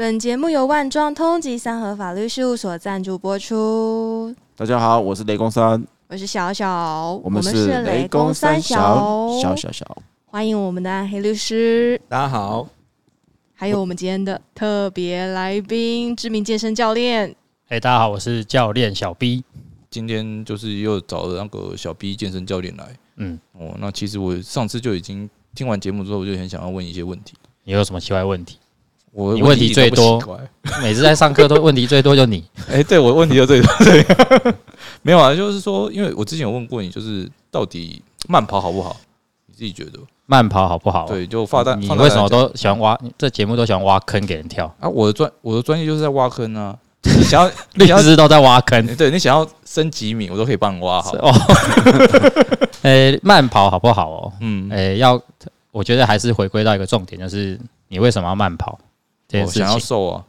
本节目由万庄通及三和法律事务所赞助播出。大家好，我是雷公三，我是小小，我们是雷公三小小小小，欢迎我们的暗黑律师。大家好，还有我们今天的特别来宾，知名健身教练。哎，大家好，我是教练小 B。今天就是又找了那个小 B 健身教练来。嗯，哦，那其实我上次就已经听完节目之后，我就很想要问一些问题。你有什么奇怪问题？我问题最多，每次在上课都问题最多就你。哎，对我问题就最多。对，没有啊，就是说，因为我之前有问过你，就是到底慢跑好不好？你自己觉得慢跑好不好？对，就发弹。你为什么都喜欢挖？这节目都喜欢挖坑给人跳啊？我的专我的专业就是在挖坑啊。你想要律师都在挖坑，对你想要升几米，我都可以帮你挖好。哦，呃，慢跑好不好哦？嗯，呃，要我觉得还是回归到一个重点，就是你为什么要慢跑？我想要瘦啊，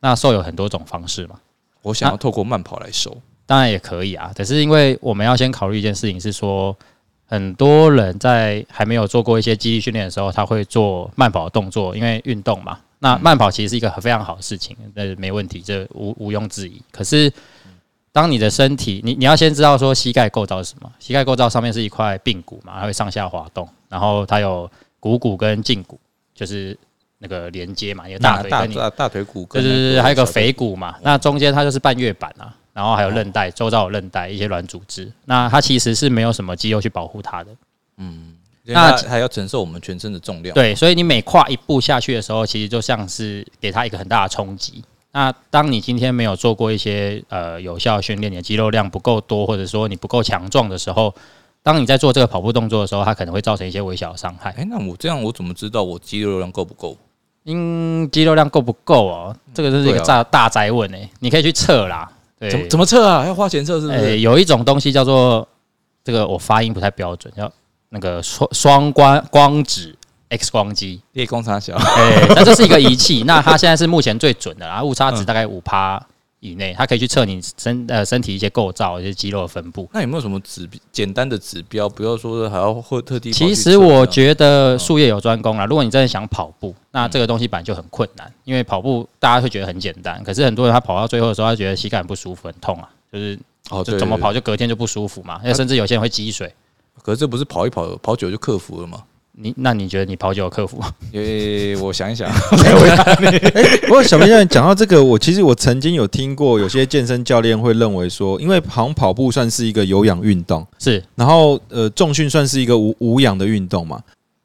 那瘦有很多种方式嘛。我想要透过慢跑来瘦，当然也可以啊。可是因为我们要先考虑一件事情，是说很多人在还没有做过一些肌力训练的时候，他会做慢跑的动作，因为运动嘛。那慢跑其实是一个非常好的事情，那没问题，这毋毋庸置疑。可是当你的身体，你你要先知道说膝盖构造是什么？膝盖构造上面是一块髌骨嘛，它会上下滑动，然后它有股骨跟胫骨，就是。那个连接嘛，有大腿跟你大腿骨，对对对，还有个腓骨嘛。那中间它就是半月板啊，然后还有韧带，周遭有韧带，一些软组织。那它其实是没有什么肌肉去保护它的。嗯，那还要承受我们全身的重量。对，所以你每跨一步下去的时候，其实就像是给它一个很大的冲击。那当你今天没有做过一些呃有效训练，你的肌肉量不够多，或者说你不够强壮的时候，当你在做这个跑步动作的时候，它可能会造成一些微小的伤害。哎，那我这样我怎么知道我肌肉量够不够？因肌肉量够不够哦？这个就是一个大大灾问诶。你可以去测啦，对，怎怎么测啊？要花钱测是不是？有一种东西叫做这个，我发音不太标准，叫那个双双光光子 X 光机，裂光差小。哎，那这是一个仪器，那它现在是目前最准的，然后误差值大概五趴。以内，它可以去测你身呃身体一些构造、一些肌肉的分布。那有没有什么指简单的指标？不要说还要或特地。其实我觉得术业有专攻啦。如果你真的想跑步，那这个东西本来就很困难。因为跑步大家会觉得很简单，可是很多人他跑到最后的时候，他觉得膝盖很不舒服、很痛啊，就是哦，就怎么跑就隔天就不舒服嘛。那甚至有些人会积水。可是这不是跑一跑跑久就克服了吗？你那你觉得你跑久克服？诶，我想一想。不过小明教练讲到这个，我其实我曾经有听过，有些健身教练会认为说，因为跑跑步算是一个有氧运动，是，然后呃，重训算是一个无无氧的运动嘛。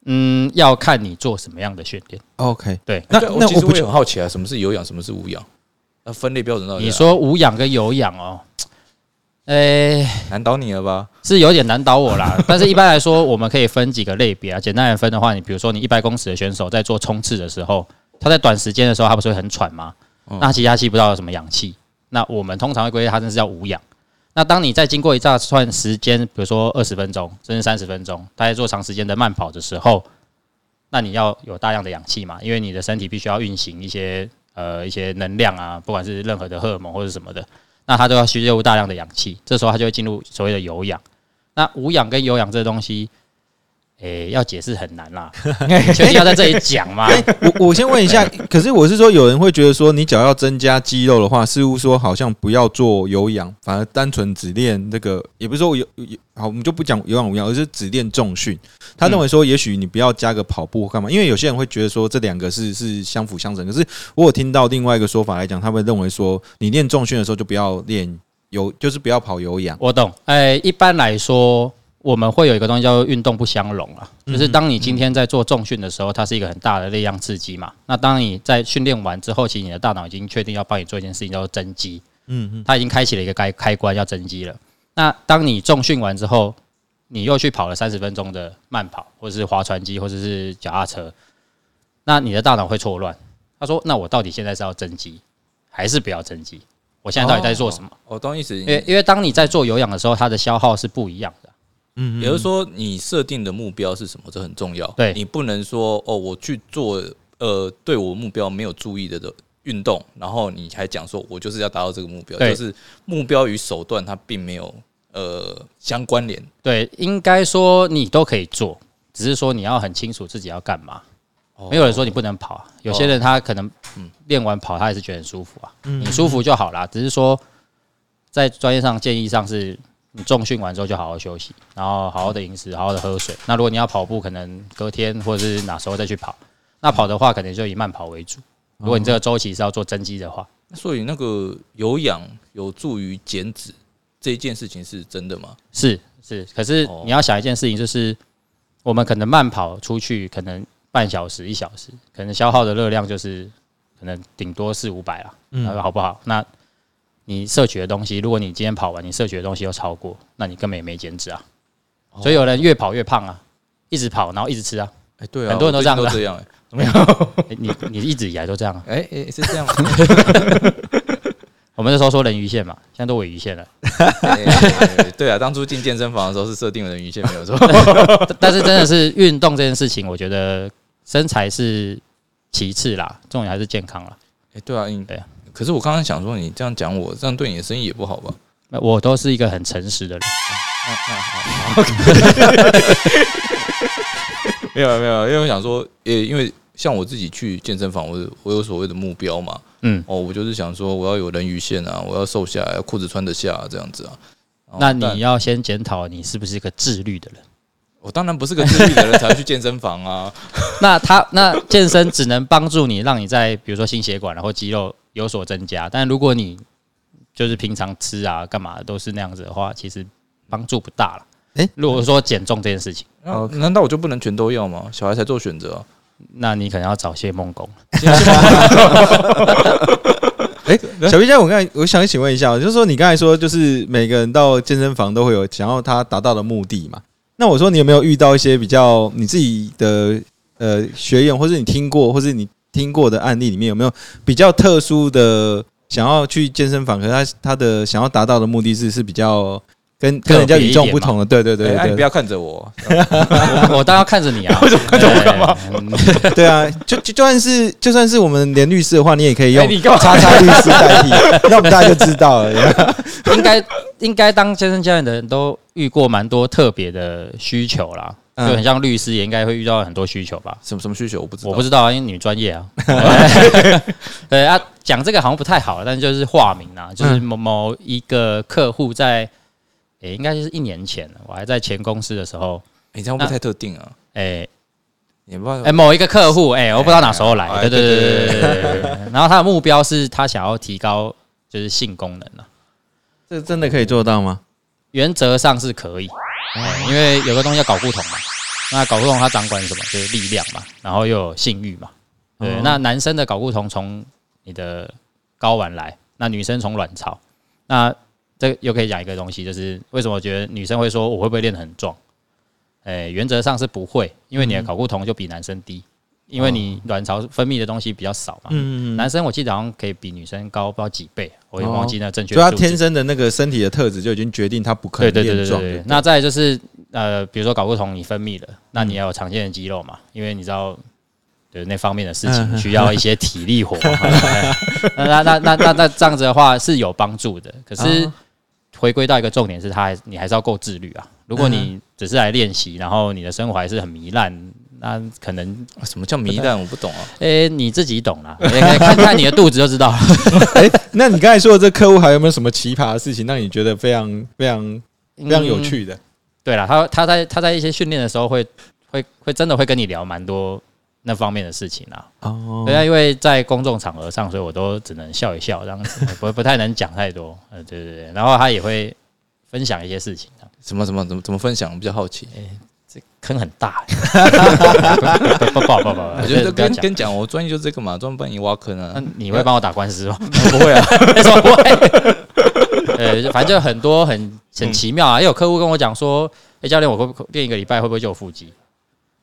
嗯，要看你做什么样的训练。OK，对。那那我不就很好奇啊，什么是有氧，什么是无氧？那分类标准到底？你说无氧跟有氧哦。诶，难倒你了吧？是有点难倒我啦。但是一般来说，我们可以分几个类别啊。简单来分的话，你比如说你一百公尺的选手在做冲刺的时候，他在短时间的时候，他不是会很喘吗？那其他吸不到什么氧气。那我们通常会归类它，这是叫无氧。那当你在经过一大段时间，比如说二十分钟甚至三十分钟，他在做长时间的慢跑的时候，那你要有大量的氧气嘛？因为你的身体必须要运行一些呃一些能量啊，不管是任何的荷尔蒙或者什么的。那它就要吸入大量的氧气，这时候它就会进入所谓的有氧。那无氧跟有氧这东西。诶，要解释很难啦，确定要在这里讲吗？我我先问一下，可是我是说，有人会觉得说，你只要要增加肌肉的话，似乎说好像不要做有氧，反而单纯只练那个，也不是说有有好，我们就不讲有氧无氧，而是只练重训。他认为说，也许你不要加个跑步干嘛？因为有些人会觉得说，这两个是是相辅相成。可是我有听到另外一个说法来讲，他们认为说，你练重训的时候就不要练有，就是不要跑有氧。我懂。诶，一般来说。我们会有一个东西叫做运动不相容啊，就是当你今天在做重训的时候，它是一个很大的力量刺激嘛。那当你在训练完之后，其实你的大脑已经确定要帮你做一件事情，叫做增肌。嗯嗯，它已经开启了一个开开关，要增肌了。那当你重训完之后，你又去跑了三十分钟的慢跑，或者是划船机，或者是脚踏车，那你的大脑会错乱。他说：“那我到底现在是要增肌，还是不要增肌？我现在到底在做什么？”我懂意思，因为因为当你在做有氧的时候，它的消耗是不一样的。嗯，也就是说，你设定的目标是什么？这很重要。对你不能说哦，我去做呃，对我目标没有注意的的运动，然后你还讲说我就是要达到这个目标，就是目标与手段它并没有呃相关联。对，应该说你都可以做，只是说你要很清楚自己要干嘛。没有人说你不能跑啊，有些人他可能嗯练完跑他还是觉得很舒服啊，嗯你舒服就好啦。只是说在专业上建议上是，你重训完之后就好好休息，然后好好的饮食，好好的喝水。那如果你要跑步，可能隔天或者是哪时候再去跑。那跑的话，可能就以慢跑为主。如果你这个周期是要做增肌的话，所以那个有氧有助于减脂这一件事情是真的吗？是是。可是哦你要想一件事情，就是我们可能慢跑出去，可能半小时、一小时，可能消耗的热量就是可能顶多四五百啦，嗯好不好？那你摄取的东西，如果你今天跑完，你摄取的东西又超过，那你根本也没减脂啊。哦所以有人越跑越胖啊，一直跑，然后一直吃啊。哎，对啊，很多人都这样都这样。哎 诶你你一直以来都这样啊。哎哎，是这样吗？我们那时候说人鱼线嘛，现在都尾鱼线了。对啊，当初进健身房的时候是设定了人鱼线没有错。但但是真的是运动这件事情，我觉得身材是其次啦，重点还是健康啦。哎，对啊，你对啊。可是我刚刚想说，你这样讲我，这样对你的生意也不好吧？那我都是一个很诚实的人。那好没有没有，因为我想说，呃，因为像我自己去健身房，我有我有所谓的目标嘛。嗯，哦，我就是想说，我要有人鱼线啊，我要瘦下来，裤子穿得下、这样子啊。哦那你要先检讨你是不是一个自律的人。我当然不是个自律的人才会去健身房啊。那他那健身只能帮助你，让你在比如说心血管然后肌肉有所增加。但如果你就是平常吃啊干嘛都是那样子的话，其实帮助不大了。诶如果说减重这件事情，那难道我就不能全都要吗？小孩才做选择啊。那你可能要找谢梦工。哎，小 B 家，我刚才我想请问一下，就是说你刚才说，就是每个人到健身房都会有想要他达到的目的嘛？那我说你有没有遇到一些比较你自己的呃学员，或是你听过，或是你听过的案例里面，有没有比较特殊的想要去健身房，可是他他的想要达到的目的是是比较跟跟人家与众不同的？对对对你不要看着我，我我当然要看着你啊！为什么看着我干嘛？对啊！就就就算是就算是我们连律师的话，你也可以用叉叉律师代替，那我们大家就知道了。应该应该当健身教练的人都遇过蛮多特别的需求啦，嗯就很像律师，也应该会遇到很多需求吧？什么什么需求？我不知道，我不知道啊，因为你们专业啊。对啊，讲这个好像不太好，但是就是化名啊，就是某某一个客户在，诶，应该就是一年前，我还在前公司的时候。你，这样不太特定啊。诶，也不知道。诶，某一个客户，诶，我不知道哪时候来。对对对对对对。然后他的目标是他想要提高就是性功能了。这真的可以做到吗？原则上是可以。哎因为有个东西叫搞固酮嘛，那搞固酮它掌管什么？就是力量嘛，然后又有性欲嘛。对，哦那男生的睾固酮从你的睾丸来，那女生从卵巢。那这又可以讲一个东西，就是为什么我觉得女生会说我会不会练得很壮？哎、原则上是不会，因为你的睾固酮就比男生低，因为你卵巢分泌的东西比较少嘛。嗯男生我记得好像可以比女生高不知道几倍，我也忘记那正确所以他天生的那个身体的特质就已经决定他不可对对能练壮。对对对对。那再就是呃，比如说睾固酮你分泌了，那你要有常见的肌肉嘛，因为你知道。对那方面的事情嗯需要一些体力活，那那那那那那这样子的话是有帮助的。可是哦回归到一个重点是，他还你还是要够自律啊。如果嗯你只是来练习，然后你的生活还是很糜烂，那可能啊什么叫糜烂？我不懂啊。诶、你自己懂啦，看看你的肚子就知道了。哎，那你刚才说的这客户还有没有什么奇葩的事情让你觉得非常非常非常有趣的？对了，他他在他在一些训练的时候会会会真的会跟你聊蛮多那方面的事情啊。哦对啊，因为在公众场合上，所以我都只能笑一笑这样子，不不太能讲太多。呃，对对对，然后他也会分享一些事情啊，什么什么怎么怎么分享？我比较好奇。这坑很大、欸。不不不不不不，我觉得。跟跟讲，我专业就是这个嘛，专门帮你挖坑啊那。你会帮我打官司吗？不会啊，为什么不会？呃，反正就很多很很奇妙啊。也有客户跟我讲说：“哎、教练，我练一个礼拜会不会就有腹肌？”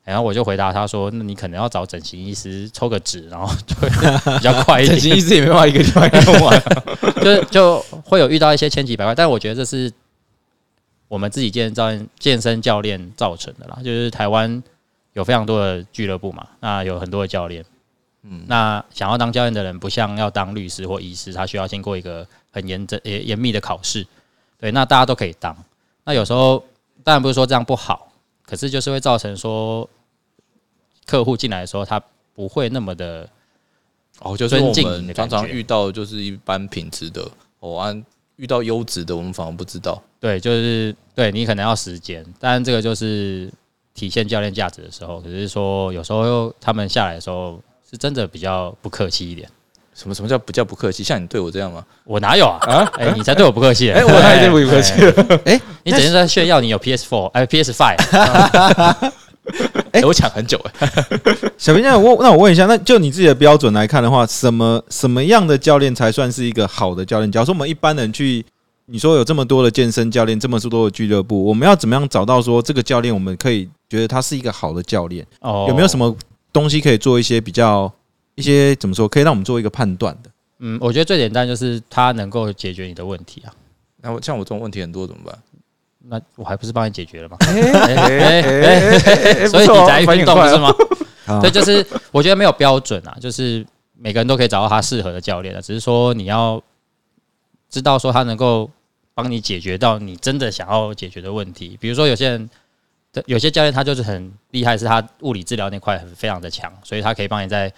然后我就回答他说：“那你可能要找整形医师抽个脂，然后就会比较快一点。”整形医师也没办法一个礼拜用完。就就会有遇到一些千奇百怪，但我觉得这是我们自己健身教练健身教练造成的啦。就是台湾有非常多的俱乐部嘛，那有很多的教练，嗯，那想要当教练的人，不像要当律师或医师，他需要经过一个很严正严严密的考试。对，那大家都可以当。那有时候当然不是说这样不好，可是就是会造成说客户进来的时候，他不会那么的哦，就是我们常常遇到就是一般品质的，哦，按遇到优质的，我们反而不知道。对，就是对你可能要时间，当然这个就是体现教练价值的时候。只是说有时候他们下来的时候是真的比较不客气一点。什么什么叫不叫不客气？像你对我这样吗？我哪有啊？啊哎、你才对我不客气、哎 我哪里对我不客气了？哎 你整天在炫耀你有 PS Four，哎，PS Five，哎，我抢很久哎。小平那，我那我问一下，那就你自己的标准来看的话，什么什么样的教练才算是一个好的教练？假如说我们一般人去，你说有这么多的健身教练，这么多的俱乐部，我们要怎么样找到说这个教练，我们可以觉得他是一个好的教练？哦有没有什？么东西可以做一些比较一些怎么说，可以让我们做一个判断的？嗯，我觉得最简单就是他能够解决你的问题啊。那我像我这种问题很多怎么办？那我还不是帮你解决了吗？所以你才运动不是？吗？啊对，就是我觉得没有标准啊，就是每个人都可以找到他适合的教练的，只是说你要知道说他能够帮你解决到你真的想要解决的问题。比如说有些人，有些教练他就是很厉害，是他物理治疗那块很非常的强，所以他可以帮你在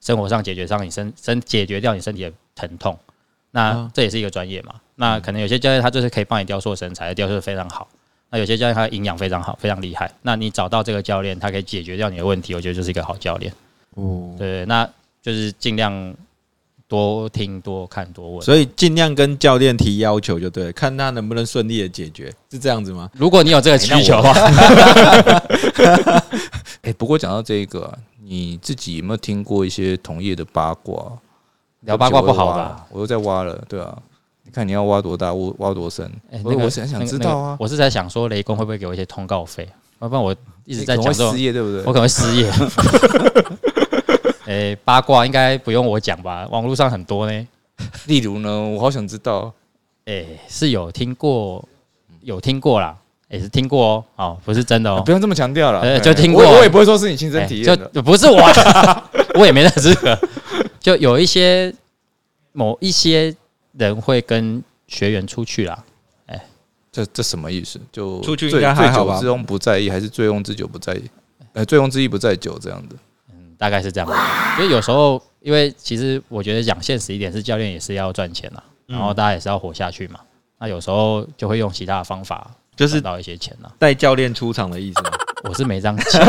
生活上解决上你身身解决掉你身体的疼痛。那啊这也是一个专业嘛。那可能有些教练他就是可以帮你雕塑身材，雕塑的非常好。那有些教练他的营养非常好，非常厉害。那你找到这个教练，他可以解决掉你的问题，我觉得就是一个好教练。哦，对，那就是尽量多听、多看、多问。所以尽量跟教练提要求就对了，看他能不能顺利的解决，是这样子吗？如果你有这个需求的话，哎，不过讲到这个啊，你自己有没有听过一些同业的八卦？聊八卦不好吧吧？？我又在挖了，对啊。你看你要挖多大，挖挖多深？哎那个我想那个那个知道啊。我是在想说，雷公会不会给我一些通告费？要不然我一直在讲失，业，对不对？我可能会失业。哎，八卦应该不用我讲吧？网络上很多呢。例如呢，我好想知道。哎，是有听过，有听过啦，也是听过哦，哦，不是真的哦不。用这么强调了，就听过我我也不会说是你亲身哎体验的。就不是我，我也没那资格。就有一些某一些人会跟学员出去啦，哎这这什么意思？就出去醉应该还好吧醉酒之翁不在意，还是醉翁之酒不在意？呃，醉翁之意不在酒这样的。嗯，大概是这样。所以有时候，因为其实我觉得讲现实一点，是教练也是要赚钱啦，然后大家也是要活下去嘛。那有时候就会用其他的方法，就是赚到一些钱啦。带教练出场的意思吗？我是没这样讲，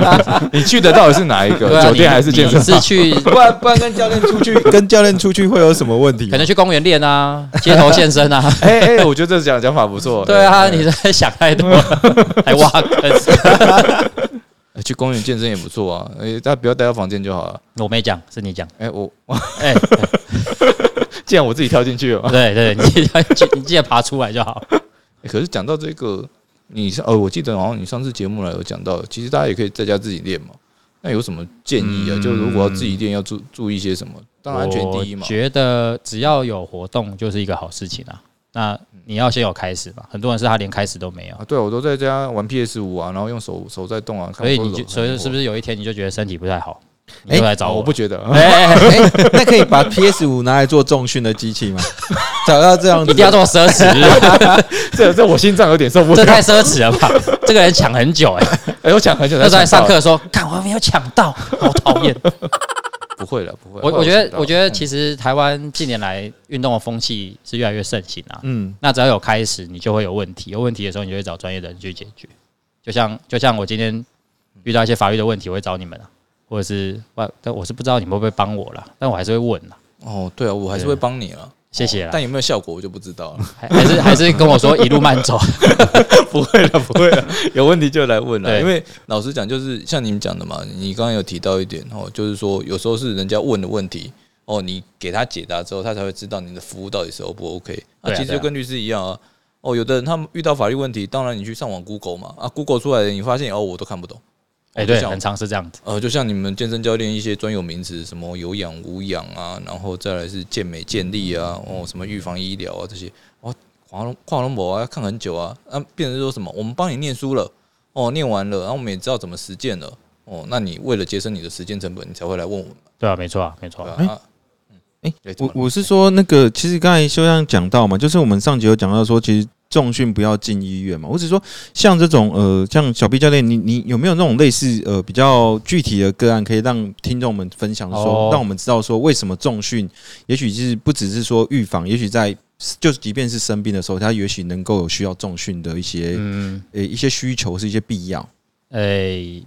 你去的到底是哪一个啊酒店还是健身你是去 不然不然跟教练出去，跟教练出去会有什么问题吗？可能去公园练啊，街头健身啊。哎哎，我觉得这讲讲法不错。对啊，哎你在想太多，还挖坑。哎去公园健身也不错啊。哎，大家不要待到房间就好了。我没讲，是你讲。哎，我哎，既然我自己跳进去了，对对，你记得你记得爬出来就好。欸可是讲到这个，你上呃，我记得好像你上次节目来有讲到，其实大家也可以在家自己练嘛。那有什么建议啊？嗯就如果要自己练，要注注意些什么？当然安全第一嘛我。觉得只要有活动就是一个好事情啊。那你要先有开始嘛，很多人是他连开始都没有，啊，对，我都在家玩 PS 五啊，然后用手手在动啊，所以你就所以是不是有一天你就觉得身体不太好，你？就来找我？我不觉得，哎，哎哎哎，那可以把 PS 五拿来做重训的机器吗？找到这样子一定要这么奢侈，这这我心脏有点受不了。这太奢侈了吧？这个人抢很久哎，哎，我抢很久才那时候在上课，说，看我没有抢到，好讨厌。不会了，不会。我我觉得我觉得嗯其实台湾近年来运动的风气是越来越盛行啊。嗯，那只要有开始，你就会有问题，有问题的时候，你就会找专业的人去解决。就像就像我今天遇到一些法律的问题，我会找你们啊，或者是我但我是不知道你们会不会帮我啦，但我还是会问啦。哦，对啊，我还是会帮你了。谢谢啦，但有没有效果我就不知道了。还还是还是跟我说一路慢走。不会了，不会了，有问题就来问了。因为老实讲，就是像你们讲的嘛，你刚刚有提到一点哦，就是说有时候是人家问的问题哦，你给他解答之后，他才会知道你的服务到底是 O 不 OK。那啊对啊其实就跟律师一样啊。哦，有的人他们遇到法律问题，当然你去上网 Google 嘛，啊，Google 出来的你发现哦，我都看不懂。哎，对，很常是这样子。呃，就像你们健身教练一些专有名词，什么有氧无氧啊，然后再来是健美健力啊，哦，什么预防医疗啊这些，哦，跨龙跨龙博啊，要看很久啊，啊，变成说什么，我们帮你念书了，哦，念完了，然后我们也知道怎么实践了，哦，那你为了节省你的时间成本，你才会来问我们，对啊，没错啊，没错啊。哎对，怎么了我我是说那个，其实刚才修像讲到嘛，就是我们上集有讲到说，其实重训不要进医院嘛？我只是说，像这种呃，像小 B 教练，你你有没有那种类似呃比较具体的个案，可以让听众们分享说，哦让我们知道说为什么重训，也许是不只是说预防，也许在就是即便是生病的时候，他也许能够有需要重训的一些嗯，呃一些需求，是一些必要。诶、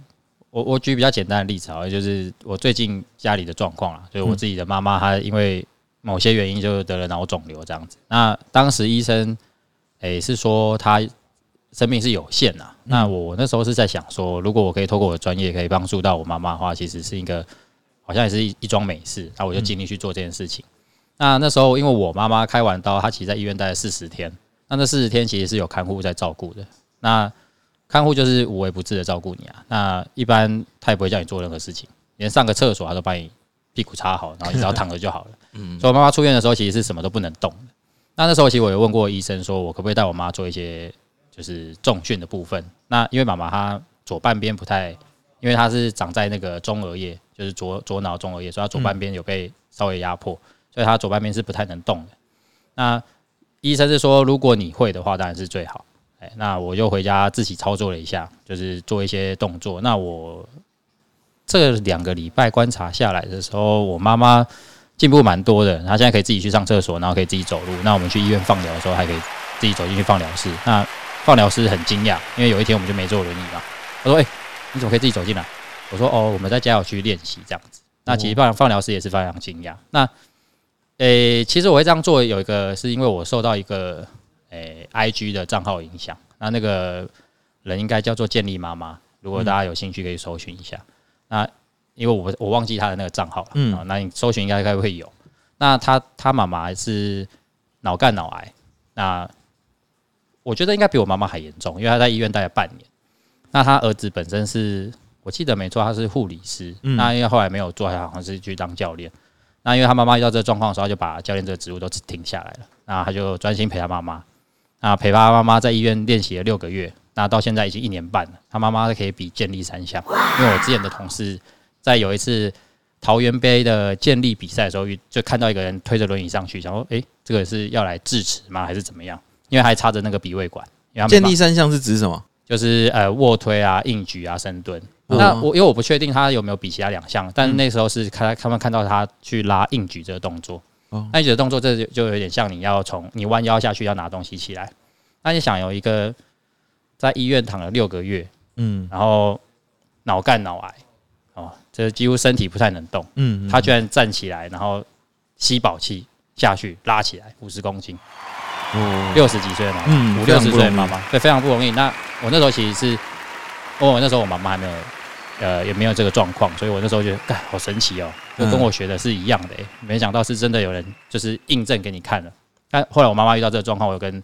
我我举比较简单的例子啊，就是我最近家里的状况啦，就是我自己的妈妈，她因为某些原因就得了脑肿瘤这样子。那当时医生诶、是说她生命是有限呐。那我那时候是在想说，如果我可以透过我的专业可以帮助到我妈妈的话，其实是一个好像也是一一桩美事。那我就尽力去做这件事情。那那时候因为我妈妈开完刀，她其实在医院待了四十天，那那四十天其实是有看护在照顾的。那看护就是无微不至的照顾你啊。那一般他也不会叫你做任何事情，连上个厕所他都帮你屁股擦好，然后你只要躺着就好了。嗯，所以我妈妈出院的时候其实是什么都不能动的。那那时候其实我有问过医生，说我可不可以带我妈做一些就是重训的部分。那因为妈妈她左半边不太，因为她是长在那个中额叶，就是左左脑中额叶，所以她左半边有被稍微压迫，所以她左半边是不太能动的。那医生是说，如果你会的话，当然是最好。哎，那我就回家自己操作了一下，就是做一些动作。那我这两个礼拜观察下来的时候，我妈妈进步蛮多的。他现在可以自己去上厕所，然后可以自己走路。那我们去医院放疗的时候，还可以自己走进去放疗室。那放疗师很惊讶，因为有一天我们就没坐轮椅嘛。他说：“哎、你怎么可以自己走进来？”我说：“哦，我们在家有去练习这样子。”那其实放放疗师也是非常惊讶。那诶、其实我会这样做，有一个是因为我受到一个诶、IG 的账号影响。那那个人应该叫做建立妈妈，如果大家有兴趣可以搜寻一下。那因为我我忘记他的那个账号了，嗯嗯，那你搜寻应该应该会有。那他他妈妈是脑干脑癌，那我觉得应该比我妈妈还严重，因为他在医院待了半年。那他儿子本身是我记得没错，他是护理师，嗯那因为后来没有做，他好像是去当教练。那因为他妈妈遇到这个状况的时候，他就把教练这个职务都停下来了。那他就专心陪他妈妈。那陪他妈妈在医院练习了六个月，那到现在已经一年半了。他妈妈可以比健力三项，因为我之前的同事在有一次桃园杯的建立比赛的时候，就看到一个人推着轮椅上去，想说：“诶，这个是要来智齿吗？还是怎么样？”因为还插着那个鼻胃管。建立三项是指什么？就是呃卧推啊、硬举啊、深蹲。嗯那我因为我不确定他有没有比其他两项，但那时候是看他们看到他去拉硬举这个动作哦。那硬举的动作，这就就有点像你要从你弯腰下去要拿东西起来。那你想有一个在医院躺了六个月，嗯然后脑干脑癌，哦，这几乎身体不太能动，嗯，他居然站起来，然后吸饱气下去拉起来五十公斤，哦。六十几岁的妈妈，嗯五六十岁的妈妈，对，非常不容易。那我那时候其实是，因为我那时候我妈妈还没有，呃，也没有这个状况，所以我那时候觉得，哎，好神奇哦，就跟嗯我学的是一样的、欸，没想到是真的有人就是印证给你看了。但后来我妈妈遇到这个状况，我有跟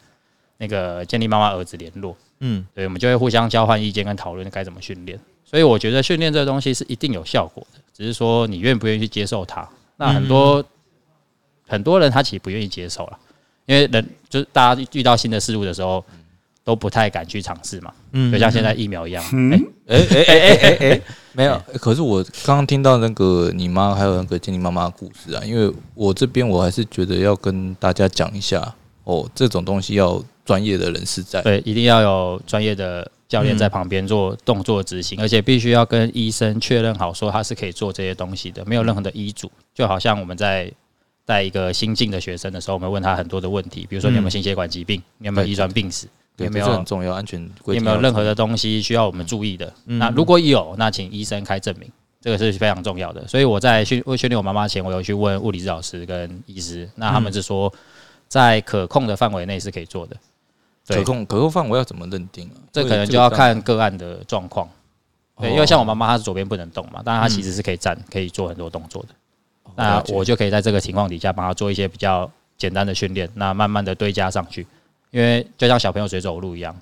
那个建立妈妈儿子联络，嗯。对，我们就会互相交换意见跟讨论该怎么训练。所以我觉得训练这个东西是一定有效果的，只是说你愿不愿意去接受它。那很多、很多人他其实不愿意接受了，因为人就是大家遇到新的事物的时候，都不太敢去尝试嘛，嗯就像现在疫苗一样。哎哎哎哎哎哎，没有。可是我刚刚听到那个你妈还有那个建立妈妈的故事啊，因为我这边我还是觉得要跟大家讲一下哦，这种东西要专业的人士在。对，一定要有专业的教练在旁边做动作执行，而且必须要跟医生确认好，说他是可以做这些东西的，没有任何的医嘱。就好像我们在带一个新进的学生的时候，我们问他很多的问题，比如说你有没有心血管疾病，你有没有遗传病史，对，有没有重要，安全规有没有任何的东西需要我们注意的？那如果有，那请医生开证明，这个是非常重要的。所以我在训训练我妈妈前，我有去问物理治疗师跟医师，那他们是说在可控的范围内是可以做的。对可控可控范围要怎么认定啊？这可能就要看个案的状况。对，因为像我妈妈，她是左边不能动嘛，但是她其实是可以站，可以做很多动作的。那我就可以在这个情况底下帮她做一些比较简单的训练，那慢慢的堆加上去。因为就像小朋友学走路一样，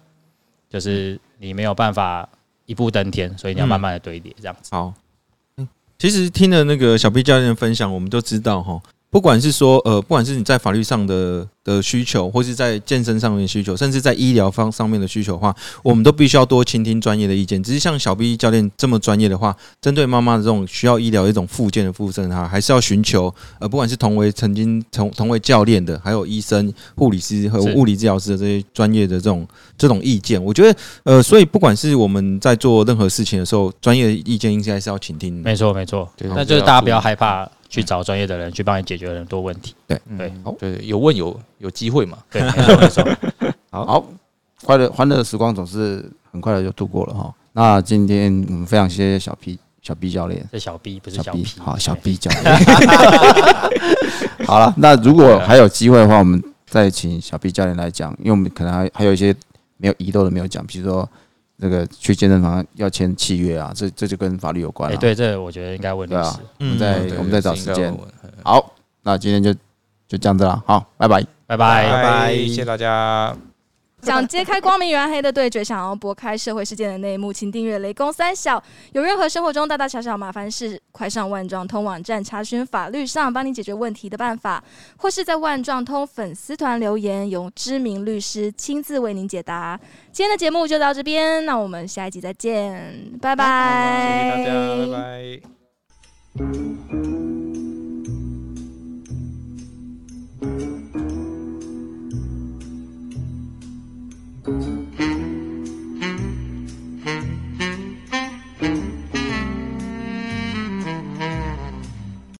就是你没有办法一步登天，所以你要慢慢的堆叠这样子。好。嗯其实听了那个小 B 教练分享，我们都知道哈，不管是说呃，不管是你在法律上的的需求，或是在健身上面的需求，甚至在医疗方上面的需求的话，我们都必须要多倾听专业的意见。只是像小 B 教练这么专业的话，针对妈妈的这种需要医疗一种附件的附身哈，还是要寻求呃，不管是同为曾经同同为教练的，还有医生、护理师和物理治疗师的这些专业的这种这种意见，我觉得呃，所以不管是我们在做任何事情的时候，专业的意见应该是要倾听。没错没错，对那就是大家不要害怕去找专业的人去帮你解决很多问题。对嗯对，有问有有机会嘛？对。好，快乐欢乐的时光总是很快的就度过了哈。那今天我们非常谢谢小 P 小 B 教练，是小 B 不是小小 B P，好小 B 教练。好了，那如果还有机会的话，我们再请小 B 教练来讲，因为我们可能还还有一些没有遗漏的没有讲，比如说那个去健身房要签契约啊，这这就跟法律有关哎，了。对，这我觉得应该问律师我们再对我们再找时间好，那今天就就这样子了，好，拜拜。拜拜。拜拜，谢谢大家。想揭开光明与暗黑的对决，想要拨开社会事件的内幕，请订阅雷公三小。有任何生活中大大小小麻烦事，快上万状通网站查询法律上帮你解决问题的办法，或是在万状通粉丝团留言，由知名律师亲自为您解答。今天的节目就到这边，那我们下一集再见，拜拜，谢谢大家，拜拜。thank you.